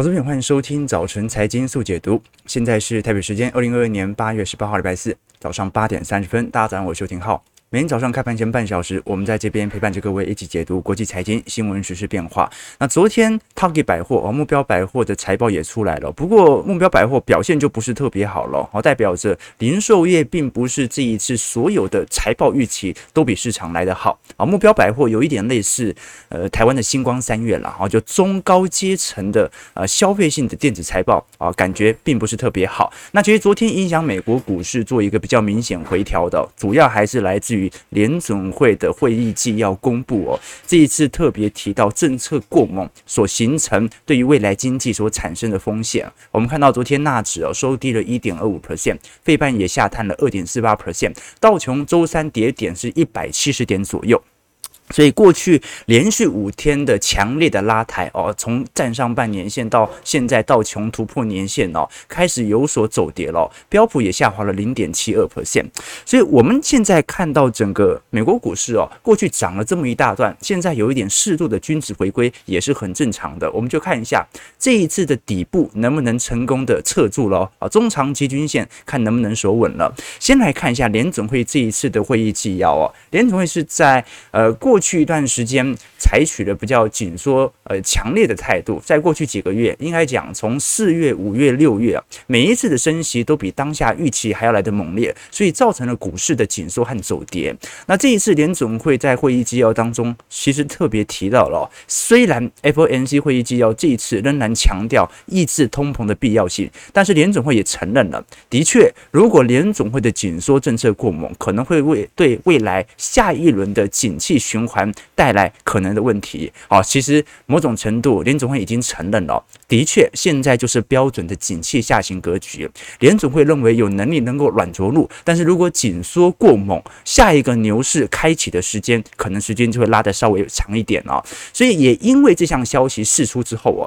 投资朋友，欢迎收听早晨财经速解读。现在是台北时间二零二二年八月十八号，礼拜四早上八点三十分。大家早上好，我是邱廷浩。每天早上开盘前半小时，我们在这边陪伴着各位一起解读国际财经新闻、时事变化。那昨天 Target 百货哦，目标百货的财报也出来了，不过目标百货表现就不是特别好了，好，代表着零售业并不是这一次所有的财报预期都比市场来得好啊。目标百货有一点类似呃台湾的星光三月了啊，就中高阶层的呃消费性的电子财报啊，感觉并不是特别好。那其实昨天影响美国股市做一个比较明显回调的，主要还是来自于。于联总会的会议纪要公布哦，这一次特别提到政策过猛所形成对于未来经济所产生的风险。我们看到昨天纳指哦收低了一点二五 percent，费半也下探了二点四八 percent，道琼周三跌点是一百七十点左右。所以过去连续五天的强烈的拉抬哦，从站上半年线到现在到穷突破年线哦，开始有所走跌了，标普也下滑了零点七二 percent。所以我们现在看到整个美国股市哦，过去涨了这么一大段，现在有一点适度的均值回归也是很正常的。我们就看一下这一次的底部能不能成功的测住了啊，中长期均线看能不能守稳了。先来看一下联总会这一次的会议纪要哦，联总会是在呃过。去一段时间采取了比较紧缩、呃强烈的态度，在过去几个月，应该讲从四月、五月、六月啊，每一次的升息都比当下预期还要来得猛烈，所以造成了股市的紧缩和走跌。那这一次联准会在会议纪要当中，其实特别提到了，虽然 FOMC 会议纪要这一次仍然强调抑制通膨的必要性，但是联准会也承认了，的确，如果联准会的紧缩政策过猛，可能会为对未来下一轮的景气循还带来可能的问题。好，其实某种程度，联总会已经承认了，的确，现在就是标准的景气下行格局。联总会认为有能力能够软着陆，但是如果紧缩过猛，下一个牛市开启的时间，可能时间就会拉得稍微长一点啊。所以也因为这项消息释出之后啊，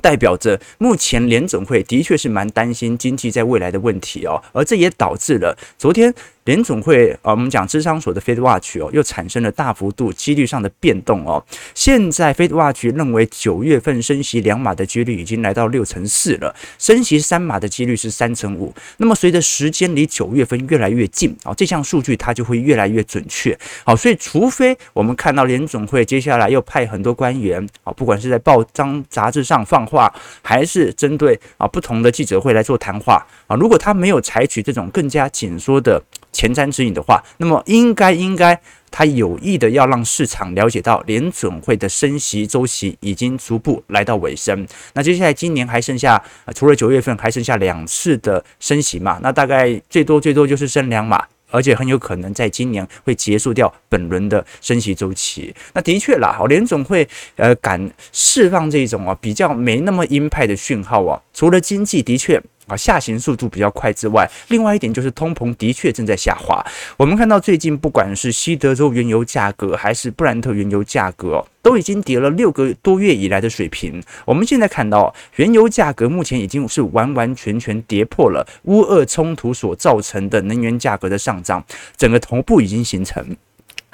代表着目前联总会的确是蛮担心经济在未来的问题哦，而这也导致了昨天。联总会啊，我们讲芝商所的 Fed Watch 哦，又产生了大幅度几率上的变动哦。现在 Fed Watch 认为九月份升息两码的几率已经来到六成四了，升息三码的几率是三成五。那么随着时间离九月份越来越近啊，这项数据它就会越来越准确。好，所以除非我们看到联总会接下来又派很多官员啊，不管是在报章杂志上放话，还是针对啊不同的记者会来做谈话啊，如果他没有采取这种更加紧缩的。前瞻指引的话，那么应该应该他有意的要让市场了解到联准会的升息周期已经逐步来到尾声。那接下来今年还剩下，除了九月份还剩下两次的升息嘛？那大概最多最多就是升两码，而且很有可能在今年会结束掉本轮的升息周期。那的确啦，好，联准会呃敢释放这种啊比较没那么鹰派的讯号啊，除了经济的确。啊，下行速度比较快之外，另外一点就是通膨的确正在下滑。我们看到最近不管是西德州原油价格还是布兰特原油价格，都已经跌了六个多月以来的水平。我们现在看到原油价格目前已经是完完全全跌破了乌俄冲突所造成的能源价格的上涨，整个头部已经形成。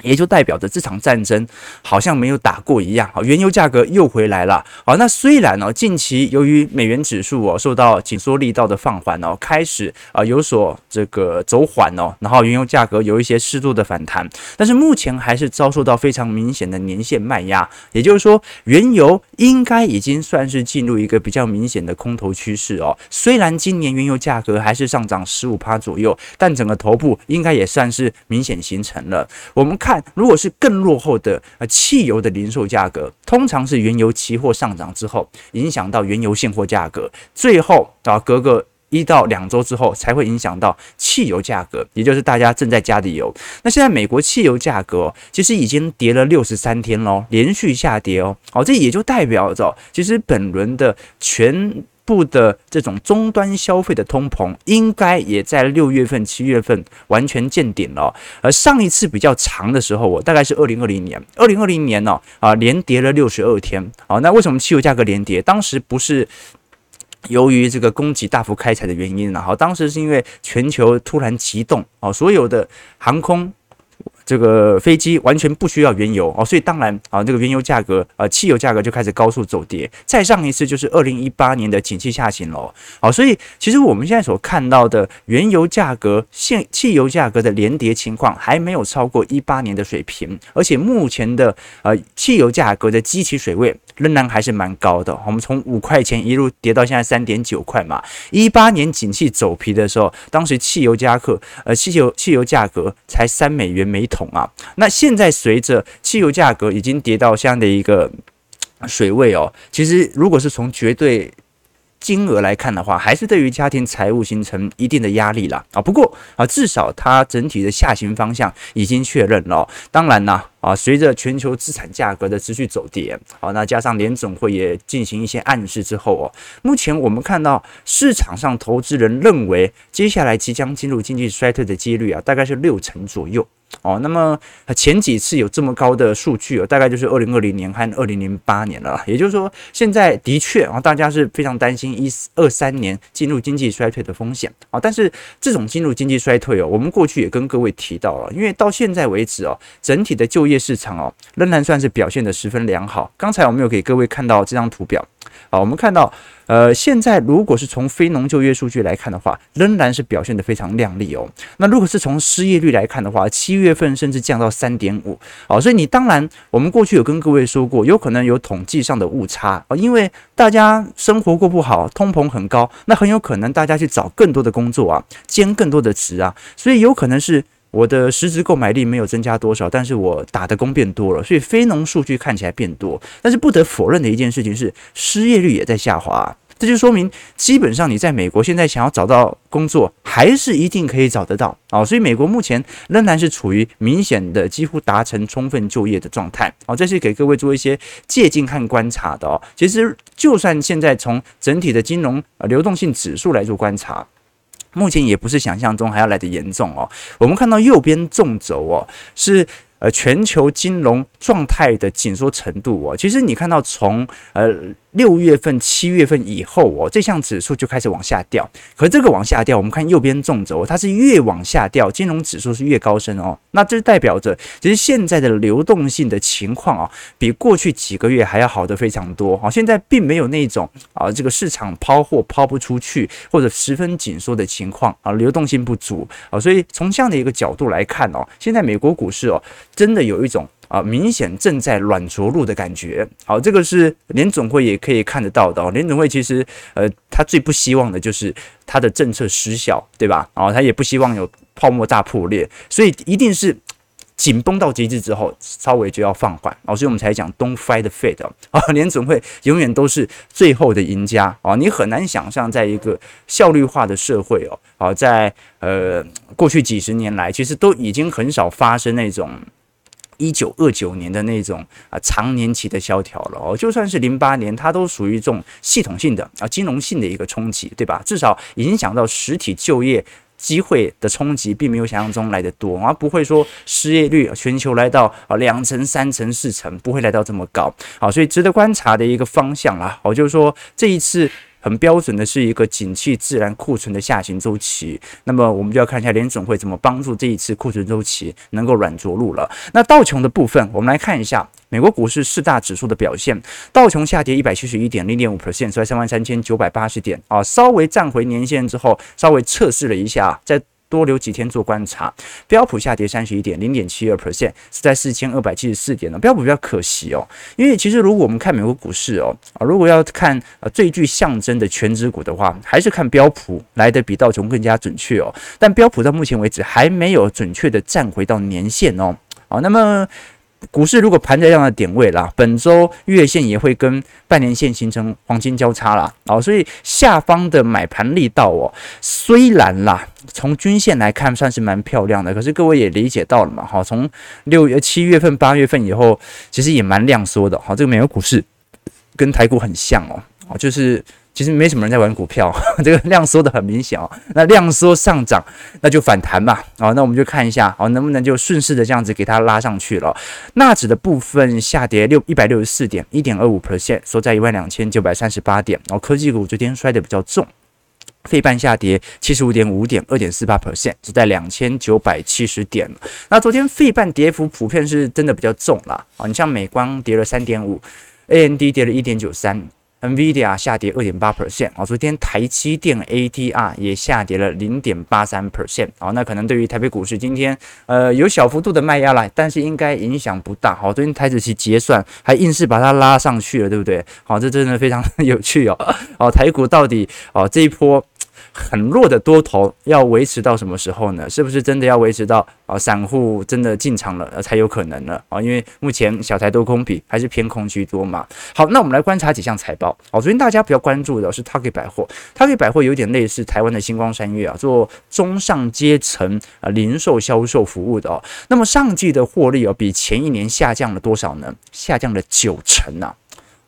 也就代表着这场战争好像没有打过一样，好，原油价格又回来了，好，那虽然呢，近期由于美元指数哦受到紧缩力道的放缓哦，开始啊有所这个走缓哦，然后原油价格有一些适度的反弹，但是目前还是遭受到非常明显的年线卖压，也就是说，原油应该已经算是进入一个比较明显的空头趋势哦。虽然今年原油价格还是上涨十五趴左右，但整个头部应该也算是明显形成了。我们。看，如果是更落后的呃汽油的零售价格，通常是原油期货上涨之后，影响到原油现货价格，最后啊隔个一到两周之后才会影响到汽油价格，也就是大家正在加的油。那现在美国汽油价格其实已经跌了六十三天喽，连续下跌哦，好，这也就代表着其实本轮的全。部的这种终端消费的通膨，应该也在六月份、七月份完全见顶了。而上一次比较长的时候，我大概是二零二零年，二零二零年呢，啊，连跌了六十二天。啊，那为什么汽油价格连跌？当时不是由于这个供给大幅开采的原因，然后当时是因为全球突然急冻，啊，所有的航空。这个飞机完全不需要原油哦，所以当然啊，这个原油价格啊，汽油价格就开始高速走跌。再上一次就是二零一八年的景气下行喽。好，所以其实我们现在所看到的原油价格、现汽油价格的连跌情况还没有超过一八年的水平，而且目前的呃汽油价格的基期水位仍然还是蛮高的。我们从五块钱一路跌到现在三点九块嘛。一八年景气走皮的时候，当时汽油价格呃汽油汽油价格才三美元每桶啊。那现在随着汽油价格已经跌到这样的一个水位哦，其实如果是从绝对金额来看的话，还是对于家庭财务形成一定的压力了啊。不过啊，至少它整体的下行方向已经确认了。当然呢。啊，随着全球资产价格的持续走跌，好，那加上联总会也进行一些暗示之后哦，目前我们看到市场上投资人认为，接下来即将进入经济衰退的几率啊，大概是六成左右哦。那么前几次有这么高的数据哦，大概就是二零二零年和二零零八年了。也就是说，现在的确啊，大家是非常担心一二三年进入经济衰退的风险啊。但是这种进入经济衰退哦，我们过去也跟各位提到了，因为到现在为止哦，整体的就业市场哦，仍然算是表现得十分良好。刚才我们有给各位看到这张图表，好，我们看到，呃，现在如果是从非农就业数据来看的话，仍然是表现得非常亮丽哦。那如果是从失业率来看的话，七月份甚至降到三点五，好，所以你当然，我们过去有跟各位说过，有可能有统计上的误差啊，因为大家生活过不好，通膨很高，那很有可能大家去找更多的工作啊，兼更多的职啊，所以有可能是。我的实质购买力没有增加多少，但是我打的工变多了，所以非农数据看起来变多。但是不得否认的一件事情是，失业率也在下滑，这就说明基本上你在美国现在想要找到工作，还是一定可以找得到啊。所以美国目前仍然是处于明显的几乎达成充分就业的状态啊。这是给各位做一些借鉴和观察的哦。其实就算现在从整体的金融流动性指数来做观察。目前也不是想象中还要来的严重哦。我们看到右边纵轴哦，是呃全球金融状态的紧缩程度哦。其实你看到从呃。六月份、七月份以后哦，这项指数就开始往下掉。可这个往下掉，我们看右边纵轴，它是越往下掉，金融指数是越高升哦。那这代表着，其实现在的流动性的情况啊，比过去几个月还要好得非常多啊。现在并没有那种啊，这个市场抛货抛不出去，或者十分紧缩的情况啊，流动性不足啊。所以从这样的一个角度来看哦，现在美国股市哦，真的有一种。啊，明显正在软着陆的感觉。好，这个是联总会也可以看得到的。联总会其实，呃，他最不希望的就是他的政策失效，对吧？啊，他也不希望有泡沫大破裂，所以一定是紧绷到极致之后，稍微就要放缓。啊，所以我们才讲 Don't fight the Fed 啊，联总会永远都是最后的赢家。啊，你很难想象，在一个效率化的社会哦，啊，在呃过去几十年来，其实都已经很少发生那种。一九二九年的那种啊长年期的萧条了哦，就算是零八年，它都属于这种系统性的啊金融性的一个冲击，对吧？至少影响到实体就业机会的冲击，并没有想象中来得多，而不会说失业率全球来到啊两成、三成、四成，不会来到这么高。好，所以值得观察的一个方向啦，我就是说这一次。很标准的是一个景气自然库存的下行周期，那么我们就要看一下联总会怎么帮助这一次库存周期能够软着陆了。那道琼的部分，我们来看一下美国股市四大指数的表现，道琼下跌一百七十一点零点五 percent，收在三万三千九百八十点啊，稍微站回年线之后，稍微测试了一下，在。多留几天做观察，标普下跌三十一点零点七二 percent，是在四千二百七十四点呢。标普比较可惜哦，因为其实如果我们看美国股市哦，啊，如果要看呃最具象征的全指股的话，还是看标普来的比道琼更加准确哦。但标普到目前为止还没有准确的站回到年线哦。好，那么。股市如果盘在这样的点位啦，本周月线也会跟半年线形成黄金交叉啦。哦，所以下方的买盘力道哦，虽然啦，从均线来看算是蛮漂亮的，可是各位也理解到了嘛，哈，从六月、七月份、八月份以后，其实也蛮量缩的，哈，这个美国股市跟台股很像哦，哦，就是。其实没什么人在玩股票，这个量缩的很明显哦。那量缩上涨，那就反弹嘛。啊，那我们就看一下，哦，能不能就顺势的这样子给它拉上去了。纳指的部分下跌六一百六十四点，一点二五 percent，收在一万两千九百三十八点。然哦，科技股昨天摔的比较重。费半下跌七十五点五点，二点四八 percent，是在两千九百七十点。那昨天费半跌幅普遍是真的比较重啦。啊，你像美光跌了三点五，AMD 跌了一点九三。NVIDIA 下跌二点八 percent 啊，昨天台积电 ATR 也下跌了零点八三 percent 啊，那可能对于台北股市今天呃有小幅度的卖压了，但是应该影响不大。好，昨天台指期结算还硬是把它拉上去了，对不对？好，这真的非常 有趣哦。好，台股到底哦这一波。很弱的多头要维持到什么时候呢？是不是真的要维持到啊散户真的进场了才有可能呢？啊，因为目前小台多空比还是偏空居多嘛。好，那我们来观察几项财报。好，昨天大家比较关注的是 Target 百货，Target 百货有点类似台湾的星光三月啊，做中上阶层啊零售销售服务的哦。那么上季的获利哦，比前一年下降了多少呢？下降了九成啊。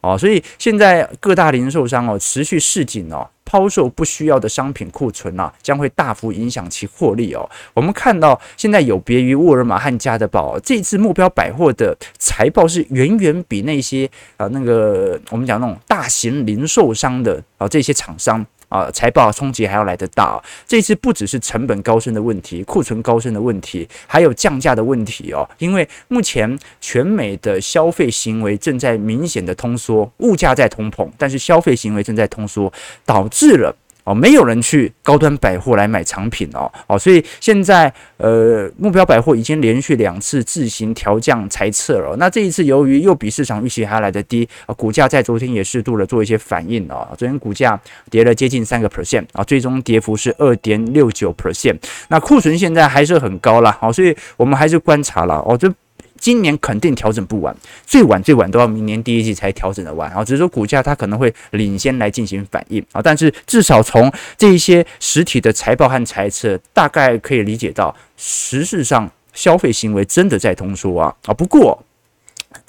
哦，所以现在各大零售商哦持续示警哦，抛售不需要的商品库存啊，将会大幅影响其获利哦。我们看到现在有别于沃尔玛和家得宝，这次目标百货的财报是远远比那些啊那个我们讲那种大型零售商的啊这些厂商。啊，财报冲击还要来得大。这次不只是成本高升的问题，库存高升的问题，还有降价的问题哦。因为目前全美的消费行为正在明显的通缩，物价在通膨，但是消费行为正在通缩，导致了。哦，没有人去高端百货来买产品哦，哦，所以现在呃，目标百货已经连续两次自行调降财测了。那这一次由于又比市场预期还来得低，啊，股价在昨天也适度的做一些反应哦。昨天股价跌了接近三个 percent 啊，最终跌幅是二点六九 percent。那库存现在还是很高啦，好，所以我们还是观察了哦，这。今年肯定调整不完，最晚最晚都要明年第一季才调整得完啊！只是说股价它可能会领先来进行反应啊，但是至少从这一些实体的财报和财测，大概可以理解到，实质上消费行为真的在通缩啊啊！不过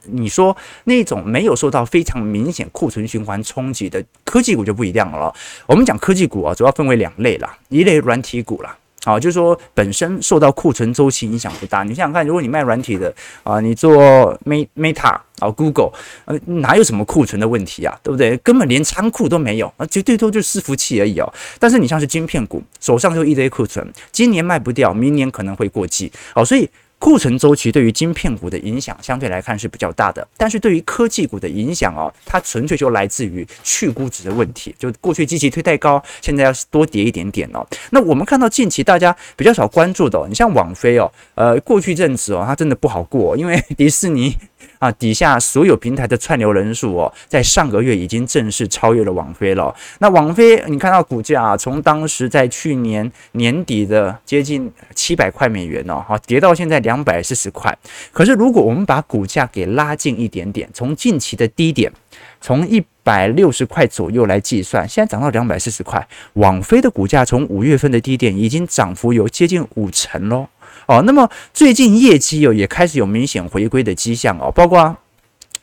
你说那种没有受到非常明显库存循环冲击的科技股就不一样了。我们讲科技股啊，主要分为两类啦，一类软体股啦。好，就是说本身受到库存周期影响不大。你想想看，如果你卖软体的啊，你做 Meta 啊，Google，呃，哪有什么库存的问题啊？对不对？根本连仓库都没有，啊，绝对多就是伺服器而已哦。但是你像是晶片股，手上就一堆库存，今年卖不掉，明年可能会过季。好，所以。库存周期对于晶片股的影响相对来看是比较大的，但是对于科技股的影响哦，它纯粹就来自于去估值的问题，就过去积极推太高，现在要多跌一点点哦。那我们看到近期大家比较少关注的哦，你像网飞哦，呃，过去阵子哦，它真的不好过，因为 迪士尼。啊，底下所有平台的串流人数哦，在上个月已经正式超越了网飞了。那网飞，你看到股价啊，从当时在去年年底的接近七百块美元哦，好，跌到现在两百四十块。可是如果我们把股价给拉近一点点，从近期的低点，从一百六十块左右来计算，现在涨到两百四十块，网飞的股价从五月份的低点已经涨幅有接近五成喽。哦，那么最近业绩哦也开始有明显回归的迹象哦，包括啊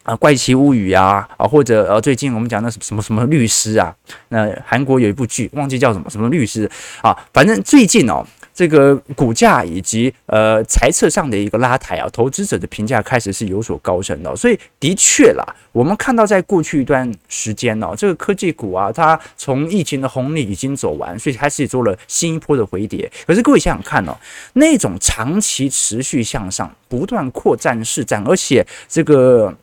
《怪奇物语》啊，啊或者呃最近我们讲的什么什么律师啊，那韩国有一部剧忘记叫什么什么律师啊，反正最近哦。这个股价以及呃财策上的一个拉抬啊，投资者的评价开始是有所高升的，所以的确啦，我们看到在过去一段时间呢，这个科技股啊，它从疫情的红利已经走完，所以开始做了新一波的回跌。可是各位想想看哦，那种长期持续向上、不断扩展市占，而且这个。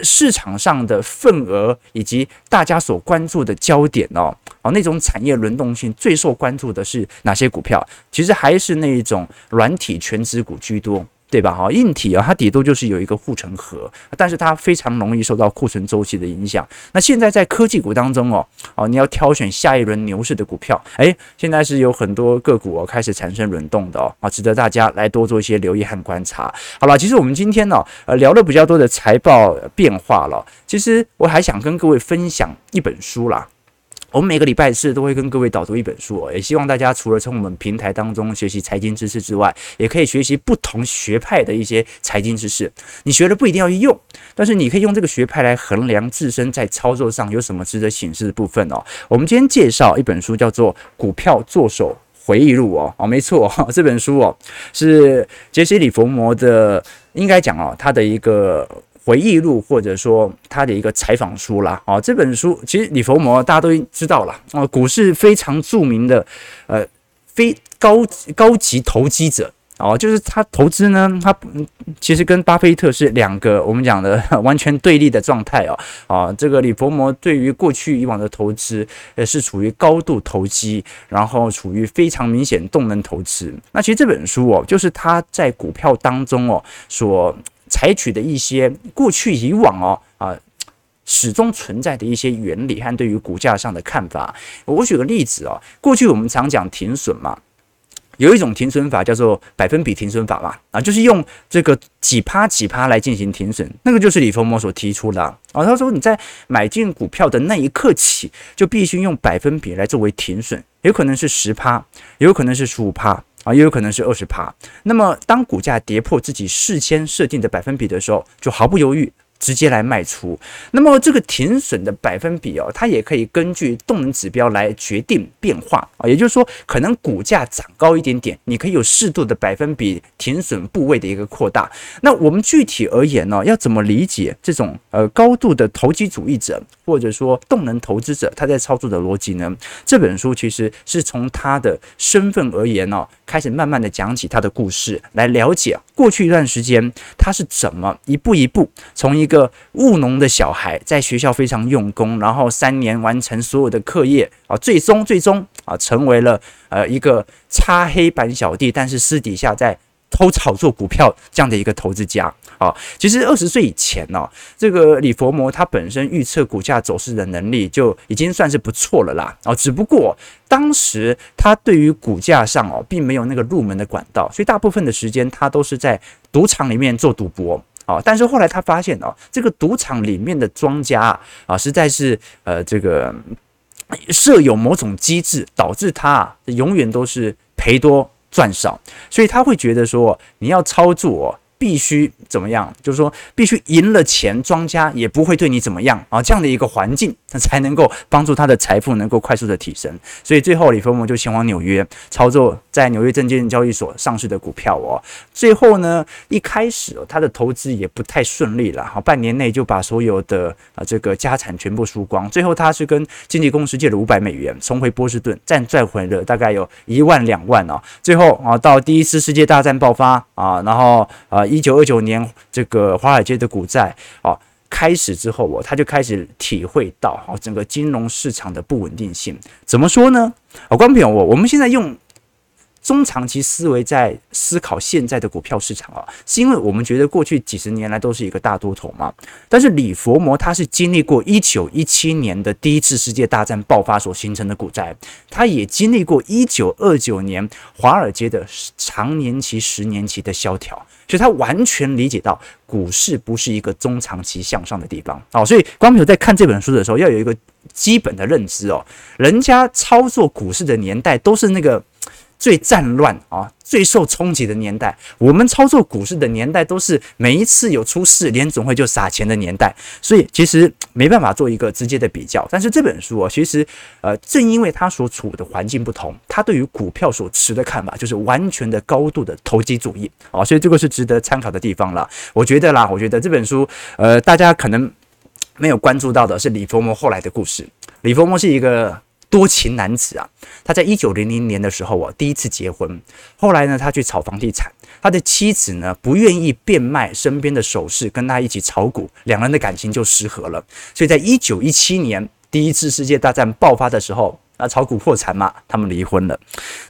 市场上的份额以及大家所关注的焦点哦，哦，那种产业轮动性最受关注的是哪些股票？其实还是那一种软体全职股居多。对吧？哈，硬体啊，它底多就是有一个护城河，但是它非常容易受到库存周期的影响。那现在在科技股当中哦，哦，你要挑选下一轮牛市的股票，诶，现在是有很多个股哦开始产生轮动的哦，啊，值得大家来多做一些留意和观察。好了，其实我们今天呢，呃，聊了比较多的财报变化了，其实我还想跟各位分享一本书啦。我们每个礼拜四都会跟各位导读一本书哦，也希望大家除了从我们平台当中学习财经知识之外，也可以学习不同学派的一些财经知识。你学了不一定要用，但是你可以用这个学派来衡量自身在操作上有什么值得显示的部分哦。我们今天介绍一本书，叫做《股票作手回忆录》哦，哦，没错，这本书哦是杰西·里佛摩的，应该讲哦，他的一个。回忆录，或者说他的一个采访书啦。啊，这本书其实李佛摩大家都知道了啊，股市非常著名的呃非高高级投机者。哦，就是他投资呢，他其实跟巴菲特是两个我们讲的 完全对立的状态哦。啊，这个李佛摩对于过去以往的投资，呃，是处于高度投机，然后处于非常明显动能投资。那其实这本书哦，就是他在股票当中哦所采取的一些过去以往哦啊始终存在的一些原理和对于股价上的看法。我举个例子哦，过去我们常讲停损嘛。有一种停损法叫做百分比停损法嘛，啊，就是用这个几趴几趴来进行停损，那个就是李佛摩所提出的啊。他说你在买进股票的那一刻起，就必须用百分比来作为停损，有可能是十趴，有可能是十五趴啊，也有可能是二十趴。那么当股价跌破自己事先设定的百分比的时候，就毫不犹豫。直接来卖出，那么这个停损的百分比哦，它也可以根据动能指标来决定变化啊。也就是说，可能股价涨高一点点，你可以有适度的百分比停损部位的一个扩大。那我们具体而言呢，要怎么理解这种呃高度的投机主义者或者说动能投资者他在操作的逻辑呢？这本书其实是从他的身份而言呢，开始慢慢的讲起他的故事，来了解过去一段时间他是怎么一步一步从一个个务农的小孩，在学校非常用功，然后三年完成所有的课业啊，最终最终啊，成为了呃一个擦黑板小弟，但是私底下在偷炒作股票这样的一个投资家啊。其实二十岁以前呢，这个李佛摩他本身预测股价走势的能力就已经算是不错了啦啊。只不过当时他对于股价上哦，并没有那个入门的管道，所以大部分的时间他都是在赌场里面做赌博。啊，但是后来他发现哦，这个赌场里面的庄家啊，实在是呃，这个设有某种机制，导致他永远都是赔多赚少，所以他会觉得说，你要操作。必须怎么样？就是说，必须赢了钱，庄家也不会对你怎么样啊！这样的一个环境，他才能够帮助他的财富能够快速的提升。所以最后，李佛摩就前往纽约操作在纽约证券交易所上市的股票哦。最后呢，一开始他的投资也不太顺利了，好，半年内就把所有的啊这个家产全部输光。最后他是跟经纪公司借了五百美元，重回波士顿，再赚回了大概有一万两万哦。最后啊，到第一次世界大战爆发啊，然后啊。一九二九年，这个华尔街的股债啊开始之后，哦，他就开始体会到啊整个金融市场的不稳定性。怎么说呢？啊，观众朋友，我我们现在用。中长期思维在思考现在的股票市场啊，是因为我们觉得过去几十年来都是一个大多头嘛。但是李佛摩他是经历过一九一七年的第一次世界大战爆发所形成的股灾，他也经历过一九二九年华尔街的长年期、十年期的萧条，所以他完全理解到股市不是一个中长期向上的地方哦。所以光明在看这本书的时候，要有一个基本的认知哦，人家操作股市的年代都是那个。最战乱啊，最受冲击的年代，我们操作股市的年代都是每一次有出事，联总会就撒钱的年代，所以其实没办法做一个直接的比较。但是这本书啊，其实呃，正因为他所处的环境不同，他对于股票所持的看法就是完全的高度的投机主义啊，所以这个是值得参考的地方了。我觉得啦，我觉得这本书呃，大家可能没有关注到的是李佛摩后来的故事。李佛摩是一个。多情男子啊，他在一九零零年的时候啊，第一次结婚。后来呢，他去炒房地产，他的妻子呢不愿意变卖身边的首饰，跟他一起炒股，两人的感情就失和了。所以在一九一七年第一次世界大战爆发的时候，啊，炒股破产嘛，他们离婚了。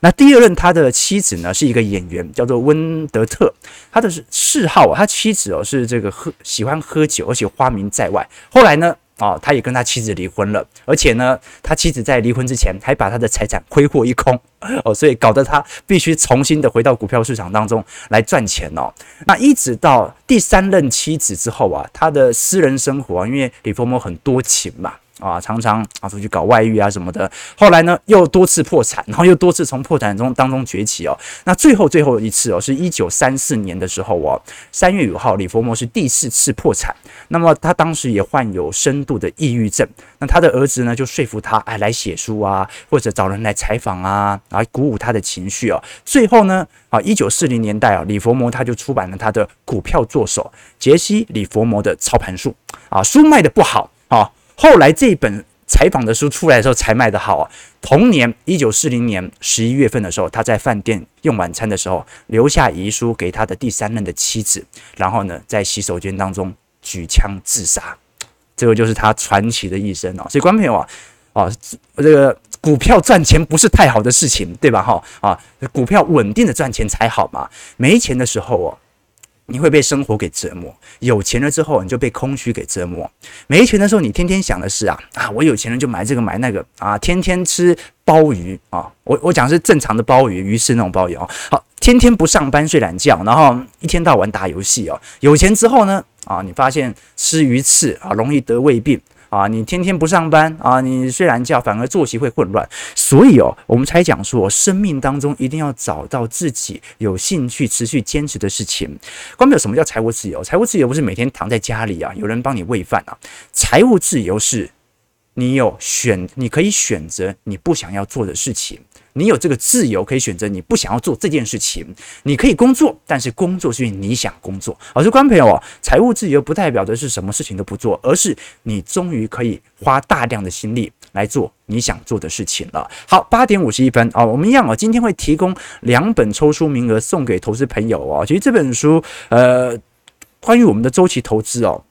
那第二任他的妻子呢是一个演员，叫做温德特，他的嗜好啊，他妻子哦是这个喝喜欢喝酒，而且花名在外。后来呢？哦，他也跟他妻子离婚了，而且呢，他妻子在离婚之前还把他的财产挥霍一空，哦，所以搞得他必须重新的回到股票市场当中来赚钱哦。那一直到第三任妻子之后啊，他的私人生活啊，因为李佛摩很多情嘛，啊，常常啊出去搞外遇啊什么的。后来呢，又多次破产，然后又多次从破产中当中崛起哦。那最后最后一次哦，是一九三四年的时候哦，三月五号，李佛摩是第四次破产。那么他当时也患有深度的抑郁症。那他的儿子呢，就说服他哎来写书啊，或者找人来采访啊，来鼓舞他的情绪哦。最后呢，啊，一九四零年代啊，李佛摩他就出版了他的股票作手杰西·李佛摩的操盘术啊，书卖的不好。后来这本采访的书出来的时候才卖得好啊。同年一九四零年十一月份的时候，他在饭店用晚餐的时候留下遗书给他的第三任的妻子，然后呢，在洗手间当中举枪自杀。这个就是他传奇的一生哦。所以观众朋友啊，啊，这个股票赚钱不是太好的事情，对吧？哈啊，股票稳定的赚钱才好嘛。没钱的时候哦。你会被生活给折磨，有钱了之后你就被空虚给折磨。没钱的时候，你天天想的是啊啊，我有钱了就买这个买那个啊，天天吃鲍鱼啊，我我讲是正常的鲍鱼，鱼翅那种鲍鱼哦。好，天天不上班睡懒觉，然后一天到晚打游戏哦。有钱之后呢啊，你发现吃鱼翅啊容易得胃病。啊，你天天不上班啊，你睡懒觉，反而作息会混乱，所以哦，我们才讲说，生命当中一定要找到自己有兴趣、持续坚持的事情。关于有什么叫财务自由？财务自由不是每天躺在家里啊，有人帮你喂饭啊。财务自由是，你有选，你可以选择你不想要做的事情。你有这个自由，可以选择你不想要做这件事情。你可以工作，但是工作是因为你想工作。好，这观众朋友哦，财务自由不代表的是什么事情都不做，而是你终于可以花大量的心力来做你想做的事情了。好，八点五十一分啊，我们一样哦，今天会提供两本抽书名额送给投资朋友哦。其实这本书，呃，关于我们的周期投资哦。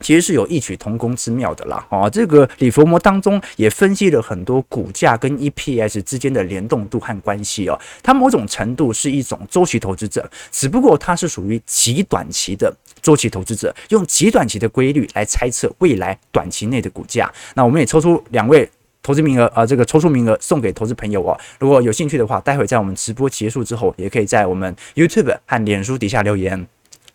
其实是有异曲同工之妙的啦，哦，这个李佛摩当中也分析了很多股价跟 EPS 之间的联动度和关系哦，它某种程度是一种周期投资者，只不过它是属于极短期的周期投资者，用极短期的规律来猜测未来短期内的股价。那我们也抽出两位投资名额啊，这个抽出名额送给投资朋友哦，如果有兴趣的话，待会在我们直播结束之后，也可以在我们 YouTube 和脸书底下留言。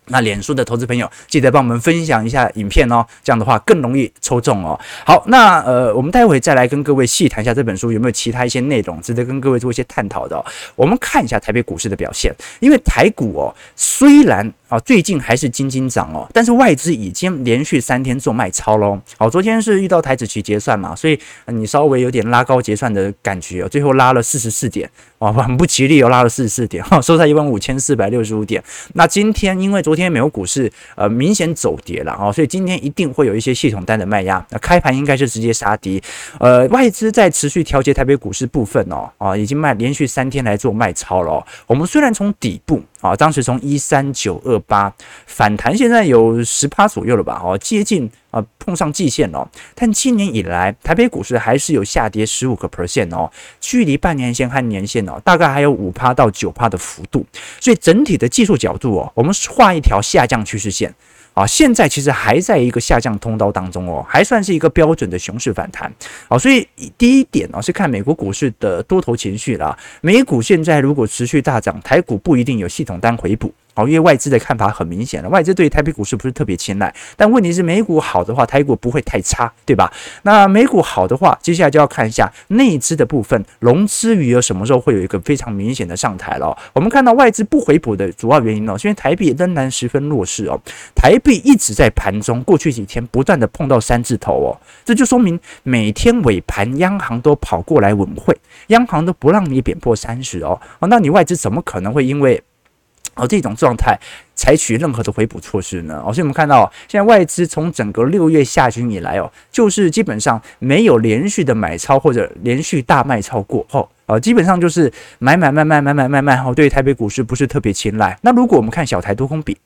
那脸书的投资朋友，记得帮我们分享一下影片哦，这样的话更容易抽中哦。好，那呃，我们待会再来跟各位细谈一下这本书有没有其他一些内容值得跟各位做一些探讨的。我们看一下台北股市的表现，因为台股哦，虽然啊最近还是金金涨哦，但是外资已经连续三天做卖超喽。好，昨天是遇到台子期结算嘛，所以你稍微有点拉高结算的感觉哦，最后拉了四十四点，哇，很不吉利哦，拉了四十四点，哈，收在一万五千四百六十五点。那今天因为昨天美国股市呃明显走跌了啊，所以今天一定会有一些系统单的卖压。那开盘应该是直接杀低，呃，外资在持续调节台北股市部分哦，啊，已经卖连续三天来做卖超了。我们虽然从底部啊，当时从一三九二八反弹，现在有十趴左右了吧？哦，接近。啊，碰上季线了，但今年以来台北股市还是有下跌十五个 percent 哦，距离半年线和年线哦，大概还有五趴到九趴的幅度，所以整体的技术角度哦，我们画一条下降趋势线啊，现在其实还在一个下降通道当中哦，还算是一个标准的熊市反弹啊，所以第一点呢是看美国股市的多头情绪啦，美股现在如果持续大涨，台股不一定有系统单回补。好，因为外资的看法很明显了，外资对于台北股市不是特别青睐，但问题是美股好的话，台股不会太差，对吧？那美股好的话，接下来就要看一下内资的部分，融资余额什么时候会有一个非常明显的上台了。我们看到外资不回补的主要原因呢，是因为台币仍然十分弱势哦，台币一直在盘中过去几天不断的碰到三字头哦，这就说明每天尾盘央行都跑过来稳汇，央行都不让你贬破三十哦，哦，那你外资怎么可能会因为？哦，这种状态采取任何的回补措施呢？哦，所以我们看到现在外资从整个六月下旬以来哦，就是基本上没有连续的买超或者连续大卖超过后，哦，基本上就是买买卖卖买买卖卖哦，对台北股市不是特别青睐。那如果我们看小台多空比。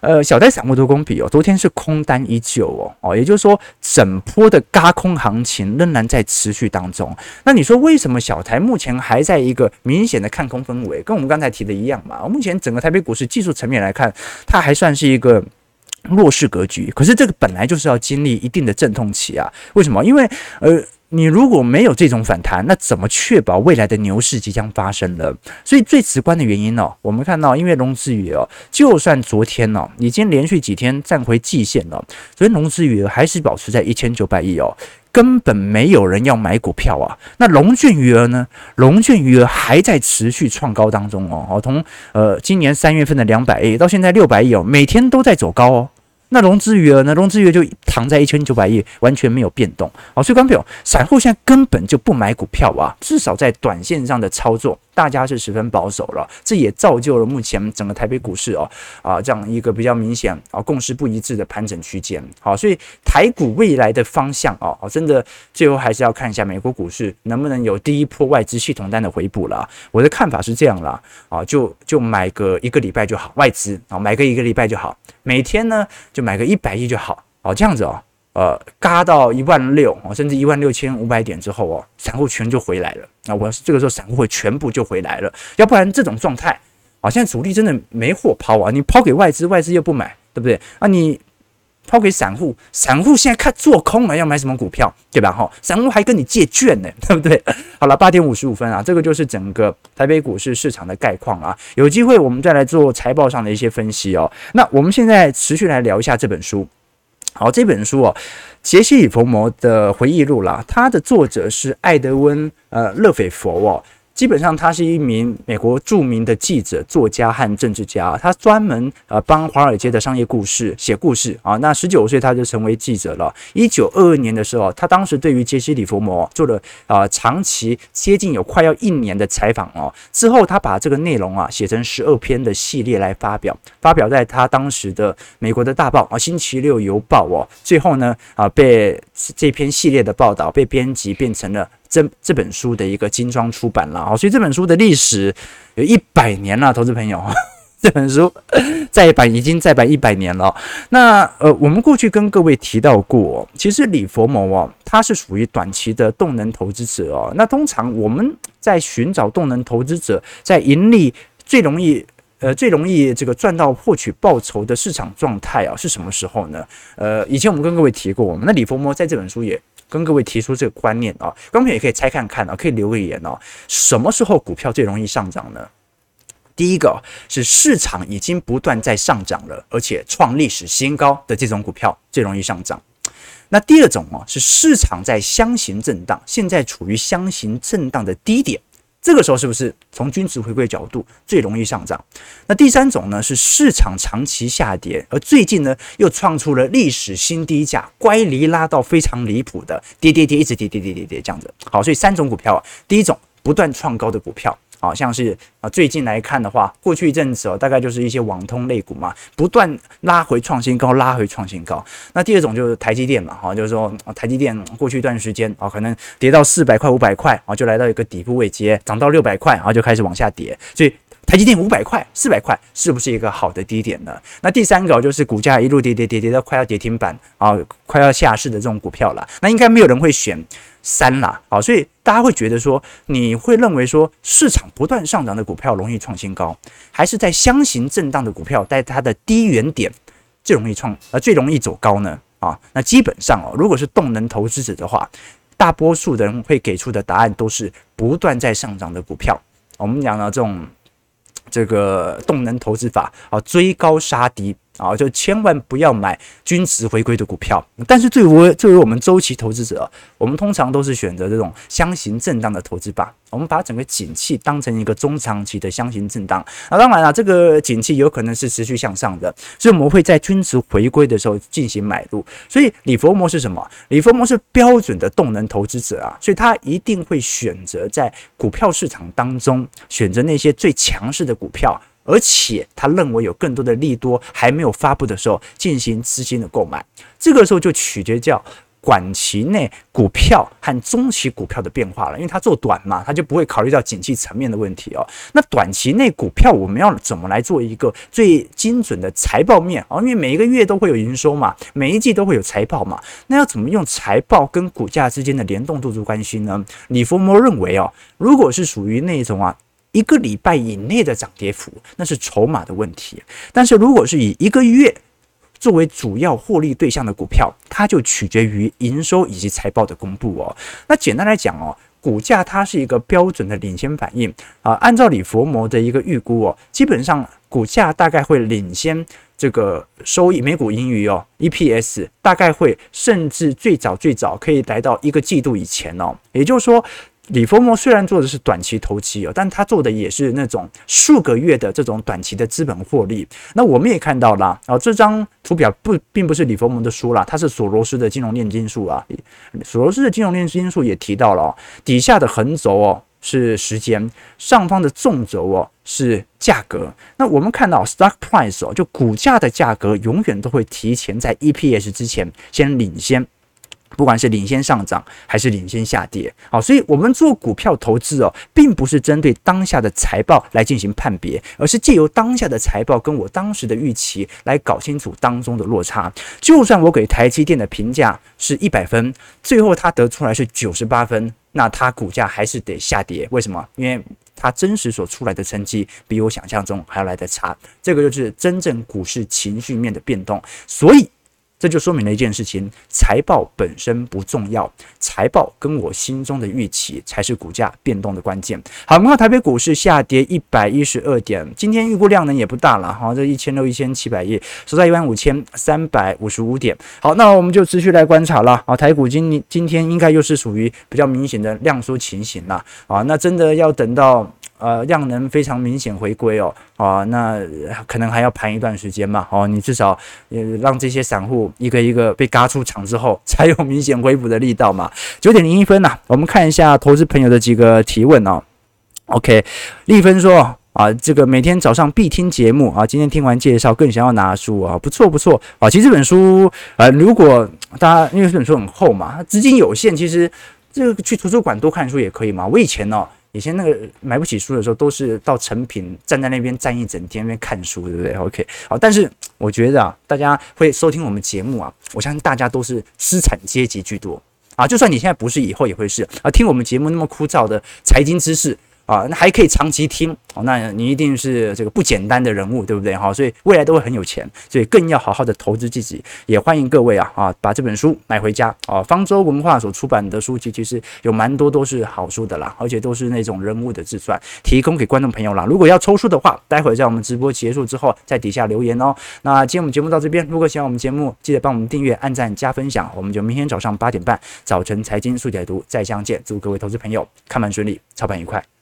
呃，小台散户多空比哦，昨天是空单依旧哦，哦，也就是说，整波的嘎空行情仍然在持续当中。那你说为什么小台目前还在一个明显的看空氛围？跟我们刚才提的一样嘛。目前整个台北股市技术层面来看，它还算是一个弱势格局。可是这个本来就是要经历一定的阵痛期啊。为什么？因为呃。你如果没有这种反弹，那怎么确保未来的牛市即将发生呢？所以最直观的原因哦，我们看到，因为融资余额，就算昨天哦，已经连续几天站回季线了，所以融资余额还是保持在一千九百亿哦。根本没有人要买股票啊。那融券余额呢？融券余额还在持续创高当中哦。好，从呃今年三月份的两百亿到现在六百亿哦，每天都在走高哦。那融资余额呢？融资余额就躺在一千九百亿，完全没有变动。好，所以观众朋友，散户现在根本就不买股票啊，至少在短线上的操作，大家是十分保守了。这也造就了目前整个台北股市哦啊这样一个比较明显啊共识不一致的盘整区间。好，所以台股未来的方向哦，真的最后还是要看一下美国股市能不能有第一波外资系统单的回补了。我的看法是这样啦，啊，就就买个一个礼拜就好，外资啊买个一个礼拜就好，每天呢就。买个一百亿就好哦，这样子哦，呃，嘎到一万六哦，甚至一万六千五百点之后哦，散户全就回来了。那我要这个时候散户会全部就回来了，要不然这种状态啊，现在主力真的没货抛啊，你抛给外资，外资又不买，对不对？啊，你。抛给散户，散户现在看做空了，要买什么股票，对吧？哈，散户还跟你借券呢，对不对？好了，八点五十五分啊，这个就是整个台北股市市场的概况啊。有机会我们再来做财报上的一些分析哦。那我们现在持续来聊一下这本书。好，这本书哦，杰西·里佛摩的回忆录啦，它的作者是艾德温·呃勒斐佛哦。基本上，他是一名美国著名的记者、作家和政治家。他专门呃帮华尔街的商业故事写故事啊。那十九岁他就成为记者了。一九二二年的时候，他当时对于杰西·里佛摩做了啊长期接近有快要一年的采访哦。之后，他把这个内容啊写成十二篇的系列来发表，发表在他当时的美国的大报啊《星期六邮报》哦。最后呢啊被这篇系列的报道被编辑变成了。这这本书的一个精装出版了啊，所以这本书的历史有一百年了，投资朋友，这本书再版已经再版一百年了。那呃，我们过去跟各位提到过，其实李佛摩哦，他是属于短期的动能投资者哦。那通常我们在寻找动能投资者在盈利最容易呃最容易这个赚到获取报酬的市场状态啊，是什么时候呢？呃，以前我们跟各位提过，我们那李佛摩在这本书也。跟各位提出这个观念啊，观众也可以猜看看啊，可以留个言哦。什么时候股票最容易上涨呢？第一个是市场已经不断在上涨了，而且创历史新高的这种股票最容易上涨。那第二种哦，是市场在箱型震荡，现在处于箱型震荡的低点。这个时候是不是从均值回归角度最容易上涨？那第三种呢，是市场长期下跌，而最近呢又创出了历史新低价，乖离拉到非常离谱的跌跌跌，一直跌跌跌跌跌这样子。好，所以三种股票啊，第一种不断创高的股票。好像是啊，最近来看的话，过去一阵子哦，大概就是一些网通类股嘛，不断拉回创新高，拉回创新高。那第二种就是台积电嘛，哈，就是说台积电过去一段时间啊，可能跌到四百块、五百块啊，就来到一个底部位阶，涨到六百块，然后就开始往下跌。所以台积电五百块、四百块是不是一个好的低点呢？那第三个就是股价一路跌跌跌跌到快要跌停板啊，快要下市的这种股票了，那应该没有人会选。三啦，好，所以大家会觉得说，你会认为说，市场不断上涨的股票容易创新高，还是在箱型震荡的股票在它的低原点最容易创呃最容易走高呢？啊，那基本上哦，如果是动能投资者的话，大多数的人会给出的答案都是不断在上涨的股票。我们讲到这种这个动能投资法啊，追高杀低。啊，就千万不要买均值回归的股票。但是，作为作为我们周期投资者，我们通常都是选择这种箱型震荡的投资法。我们把整个景气当成一个中长期的箱型震荡。那当然了，这个景气有可能是持续向上的，所以我们会在均值回归的时候进行买入。所以，李佛摩是什么？李佛摩是标准的动能投资者啊，所以他一定会选择在股票市场当中选择那些最强势的股票。而且他认为有更多的利多还没有发布的时候进行资金的购买，这个时候就取决叫短期内股票和中期股票的变化了，因为他做短嘛，他就不会考虑到景气层面的问题哦。那短期内股票我们要怎么来做一个最精准的财报面啊？因为每一个月都会有营收嘛，每一季都会有财报嘛，那要怎么用财报跟股价之间的联动度做关系呢？李佛摩认为哦，如果是属于那种啊。一个礼拜以内的涨跌幅，那是筹码的问题。但是如果是以一个月作为主要获利对象的股票，它就取决于营收以及财报的公布哦。那简单来讲哦，股价它是一个标准的领先反应啊。按照李佛摩的一个预估哦，基本上股价大概会领先。这个收益每股盈余哦，EPS 大概会甚至最早最早可以来到一个季度以前哦，也就是说。李佛摩虽然做的是短期投机哦，但他做的也是那种数个月的这种短期的资本获利。那我们也看到了啊，这张图表不并不是李佛摩的书啦，它是索罗斯的金融炼金术啊。索罗斯的金融炼金术也提到了哦，底下的横轴哦是时间，上方的纵轴哦是价格。那我们看到 stock price 哦，就股价的价格永远都会提前在 EPS 之前先领先。不管是领先上涨还是领先下跌，好，所以我们做股票投资哦，并不是针对当下的财报来进行判别，而是借由当下的财报跟我当时的预期来搞清楚当中的落差。就算我给台积电的评价是一百分，最后它得出来是九十八分，那它股价还是得下跌。为什么？因为它真实所出来的成绩比我想象中还要来得差。这个就是真正股市情绪面的变动。所以。这就说明了一件事情：财报本身不重要，财报跟我心中的预期才是股价变动的关键。好，我们看台北股市下跌一百一十二点，今天预估量能也不大了，哈，这一千六一千七百亿，收在一万五千三百五十五点。好，那我们就持续来观察了啊，台股今今天应该又是属于比较明显的量缩情形了啊，那真的要等到。呃，量能非常明显回归哦，啊，那可能还要盘一段时间嘛，哦，你至少也让这些散户一个一个被嘎出场之后，才有明显恢复的力道嘛。九点零一分呐、我们看一下投资朋友的几个提问哦。OK，丽芬说啊，这个每天早上必听节目啊，今天听完介绍更想要拿书啊，不错不错啊。其实这本书呃，如果大家因为这本书很厚嘛，资金有限，其实这个去图书馆多看书也可以嘛。我以前哦。以前那个买不起书的时候，都是到成品站在那边站一整天，那边看书，对不对？OK，好，但是我觉得啊，大家会收听我们节目啊，我相信大家都是资产阶级居多啊，就算你现在不是，以后也会是啊，听我们节目那么枯燥的财经知识。啊，那还可以长期听哦，那你一定是这个不简单的人物，对不对？哈，所以未来都会很有钱，所以更要好好的投资自己。也欢迎各位啊啊，把这本书买回家啊。方舟文化所出版的书籍其实有蛮多都是好书的啦，而且都是那种人物的自传，提供给观众朋友啦。如果要抽书的话，待会在我们直播结束之后，在底下留言哦。那今天我们节目到这边，如果喜欢我们节目，记得帮我们订阅、按赞、加分享。我们就明天早上八点半，早晨财经速解读再相见。祝各位投资朋友看盘顺利，操盘愉快。